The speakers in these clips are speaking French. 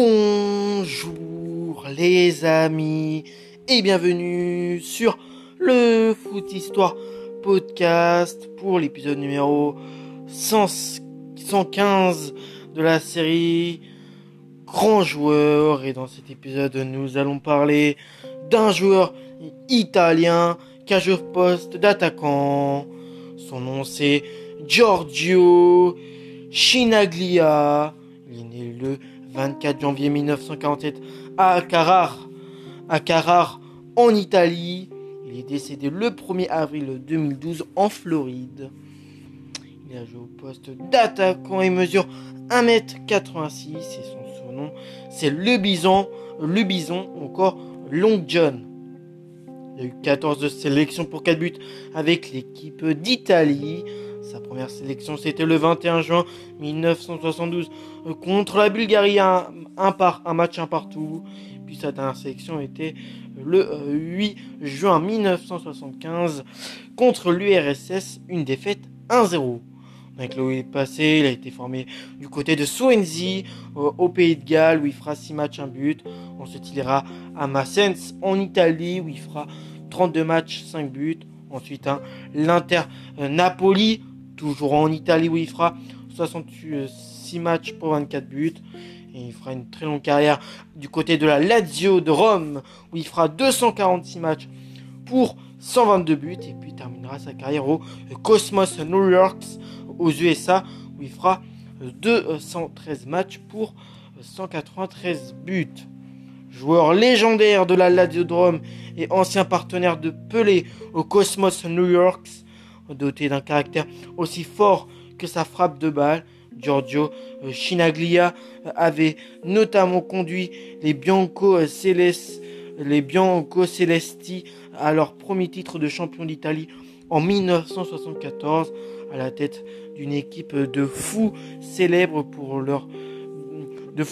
Bonjour les amis et bienvenue sur le Foot Histoire podcast pour l'épisode numéro 115 de la série Grand joueur et dans cet épisode nous allons parler d'un joueur italien qu'un joueur poste d'attaquant. Son nom c'est Giorgio Chinaglia. Il est né le 24 janvier 1947 à Carrare, à Carrare en Italie. Il est décédé le 1er avril 2012 en Floride. Il a joué au poste d'attaquant et mesure 1m86 et son surnom c'est le bison, le bison encore Long John. Il a eu 14 sélections pour 4 buts avec l'équipe d'Italie. Sa première sélection, c'était le 21 juin 1972 euh, contre la Bulgarie, un, match un partout. Puis sa dernière sélection était le 8 euh, juin 1975 contre l'URSS, une défaite 1-0. Avec le passé, il a été formé du côté de Swansea, euh, au Pays de Galles, où il fera 6 matchs, un but. Ensuite, il ira à Massens, en Italie, où il fera 32 matchs, 5 buts. Ensuite, hein, l'Inter Napoli, toujours en Italie où il fera 66 matchs pour 24 buts. Et il fera une très longue carrière du côté de la Lazio de Rome où il fera 246 matchs pour 122 buts. Et puis terminera sa carrière au Cosmos New York aux USA où il fera 213 matchs pour 193 buts. Joueur légendaire de la Lazio de Rome et ancien partenaire de Pelé au Cosmos New York, doté d'un caractère aussi fort que sa frappe de balle. Giorgio euh, Chinaglia euh, avait notamment conduit les Bianco, euh, à leur premier titre de champion d'Italie en 1974 à la tête d'une équipe de fous célèbres pour leur de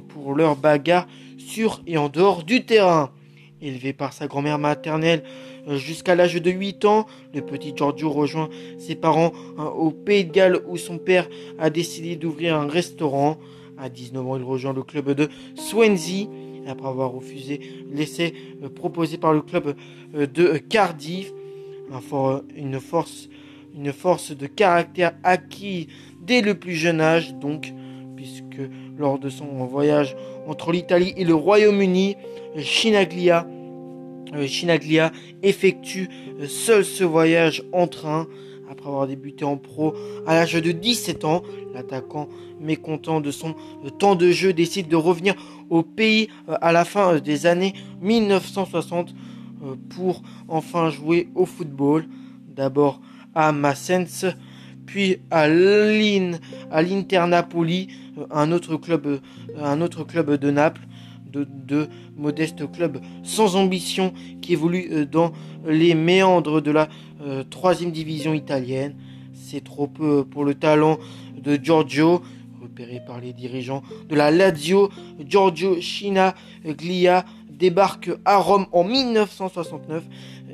pour leur bagarre sur et en dehors du terrain. Élevé par sa grand-mère maternelle euh, jusqu'à l'âge de 8 ans, le petit Giorgio rejoint ses parents hein, au Pays de Galles où son père a décidé d'ouvrir un restaurant. À 19 ans, il rejoint le club de Swansea après avoir refusé l'essai euh, proposé par le club euh, de Cardiff. une, force, de caractère acquis dès le plus jeune âge, donc, puisque lors de son voyage entre l'Italie et le Royaume-Uni, Chinaglia, euh, Chinaglia effectue euh, seul ce voyage en train. Après avoir débuté en pro à l'âge de 17 ans, l'attaquant mécontent de son euh, temps de jeu décide de revenir au pays à la fin des années 1960 pour enfin jouer au football. D'abord à Massens, puis à l'Inter Napoli, un autre club, un autre club de Naples de, modestes clubs sans ambition qui évoluent euh, dans les méandres de la euh, troisième division italienne. C'est trop peu pour le talent de Giorgio, repéré par les dirigeants de la Lazio. Giorgio Glia débarque à Rome en 1969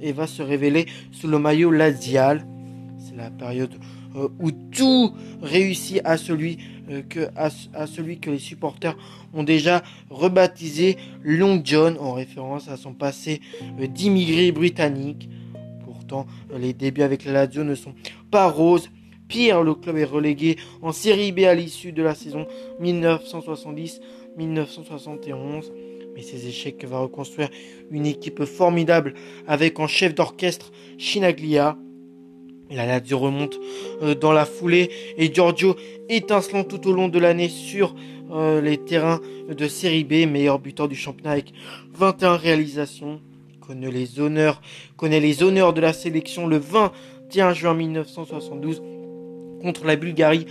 et va se révéler sous le maillot lazial. C'est la période euh, où tout réussit à celui euh, que, à, celui que les supporters ont déjà rebaptisé Long John en référence à son passé euh, d'immigré britannique. Pourtant, les débuts avec la Lazio ne sont pas roses. Pire, le club est relégué en Série B à l'issue de la saison 1970-1971. Mais ces échecs va reconstruire une équipe formidable avec en chef d'orchestre Chinaglia, la Lazio remonte euh, dans la foulée et Giorgio étincelant tout au long de l'année sur euh, les terrains de Série B, meilleur buteur du championnat avec 21 réalisations. Connaît les honneurs, connaît les honneurs de la sélection le 21 juin 1972 contre la Bulgarie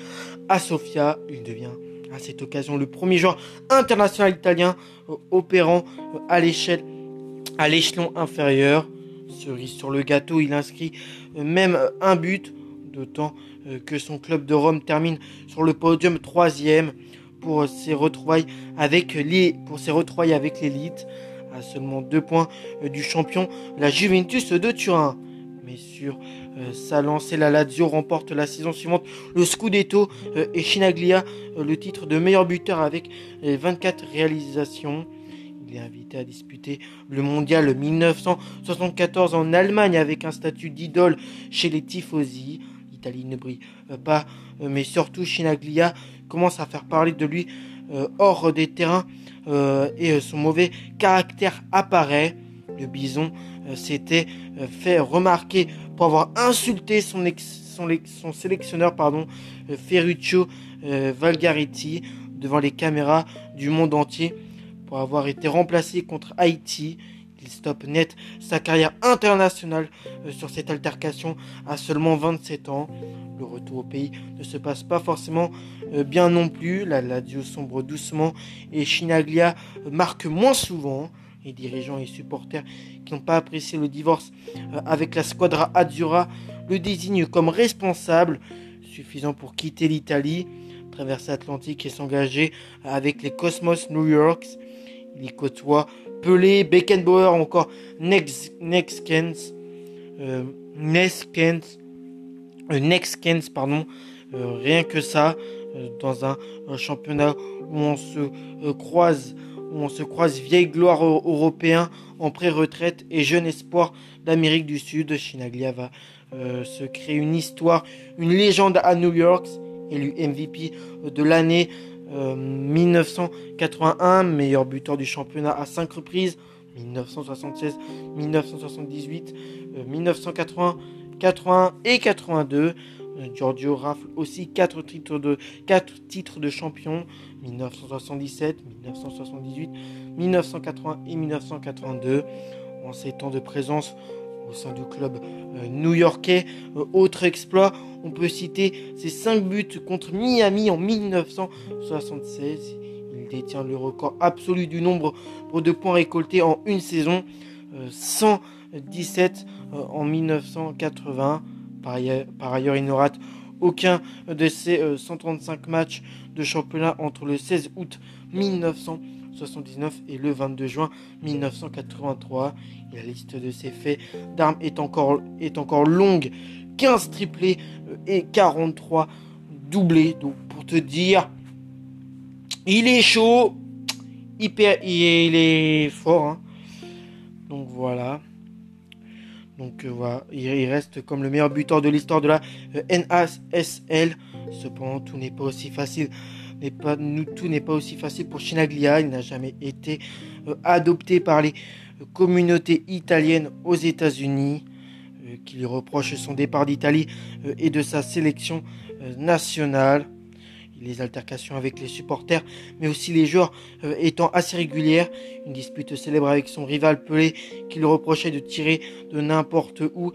à Sofia. Il devient à cette occasion le premier joueur international italien euh, opérant à l'échelon inférieur. Cerise sur le gâteau, il inscrit même un but, d'autant euh, que son club de Rome termine sur le podium troisième pour ses retrouvailles avec les, pour ses retrouvailles avec l'élite, à seulement deux points euh, du champion, la Juventus de Turin. Mais sur sa lancée. La Lazio remporte la saison suivante le Scudetto et Chinaglia le titre de meilleur buteur avec 24 réalisations. Il est invité à disputer le mondial 1974 en Allemagne avec un statut d'idole chez les tifosi. L'Italie ne brille pas, mais surtout Chinaglia commence à faire parler de lui hors des terrains et son mauvais caractère apparaît. Le bison s'était fait remarquer pour avoir insulté son, sélectionneur Ferruccio Valgaretti devant les caméras du monde entier pour avoir été remplacé contre Haïti. Il stoppe net sa carrière internationale euh, sur cette altercation à seulement 27 ans. Le retour au pays ne se passe pas forcément euh, bien non plus. La Lazio sombre doucement et Chinaglia euh, marque moins souvent. Les dirigeants et supporters qui n'ont pas apprécié le divorce avec la squadra Azzurra le désignent comme responsable, suffisant pour quitter l'Italie, traverser l'Atlantique et s'engager avec les Cosmos New York. Il côtoie Pelé, Beckenbauer, encore Nexkens, euh, Nexkens, euh, Nexkens, pardon, euh, rien que ça, euh, dans un, championnat où on se croise, où on se croise vieille gloire européen en pré-retraite et jeune espoir d'Amérique du Sud. Chinaglia va se créer une histoire, une légende à New York, élu MVP de l'année 1981, euh, meilleur buteur du championnat à 5 reprises. 1976, 1978, 1980, 81 et 82. Euh, Giorgio rafle aussi 4 titres de, 4 titres de champion 1977, 1978, 1980 et 1982. En ces temps de présence au sein du club euh, new-yorkais. Euh, autre exploit, on peut citer ses 5 buts contre Miami en 1976. Il détient le record absolu du nombre de points récoltés en une saison, 117 euh, en 1980. Par ailleurs, par ailleurs, il ne rate aucun de ses 135 matchs de championnat entre le 16 août 1980 79 et le 22 juin 1983. la liste de ses faits d'armes est encore, est encore longue. 15 triplés euh, et 43 doublés. Donc pour te dire, il est chaud, hyper, il est fort. Hein. Donc voilà. Donc euh, voilà, il reste comme le meilleur buteur de l'histoire de la euh, NASL. Cependant, tout n'est pas aussi facile pas, nous, tout n'est pas aussi facile pour Chinaglia. Il n'a jamais été euh, adopté par les euh, communautés italiennes aux États-Unis, euh, qui lui reprochent son départ d'Italie et de sa sélection nationale. Les altercations avec les supporters, mais aussi les joueurs étant assez régulières. Une dispute célèbre avec son rival Pelé, qui lui reprochait de tirer de n'importe où,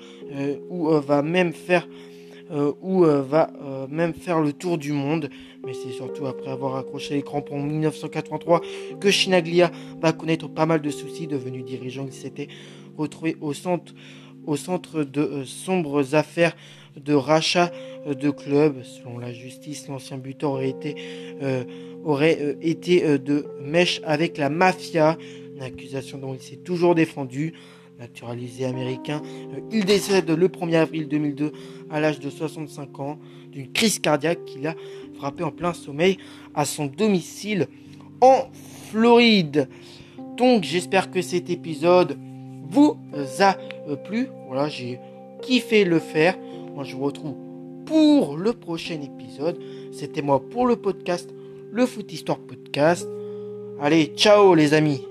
ou va même faire où euh, va euh, même faire le tour du monde. Mais c'est surtout après avoir accroché les crampons en 1983 que Chinaglia va connaître pas mal de soucis. Devenu dirigeant, il s'était retrouvé au centre, au de sombres affaires de rachat de clubs. Selon la justice, l'ancien buteur aurait été, aurait été de mèche avec la mafia, une accusation dont il s'est toujours défendu naturalisé américain. Euh, il décède le 1er avril 2002 à l'âge de 65 ans d'une crise cardiaque qui l'a frappé en plein sommeil à son domicile en Floride. Donc j'espère que cet épisode vous a plu. Voilà, j'ai kiffé le faire. Moi je vous retrouve pour le prochain épisode. C'était moi pour le podcast, le Foot Histoire Podcast. Allez, ciao les amis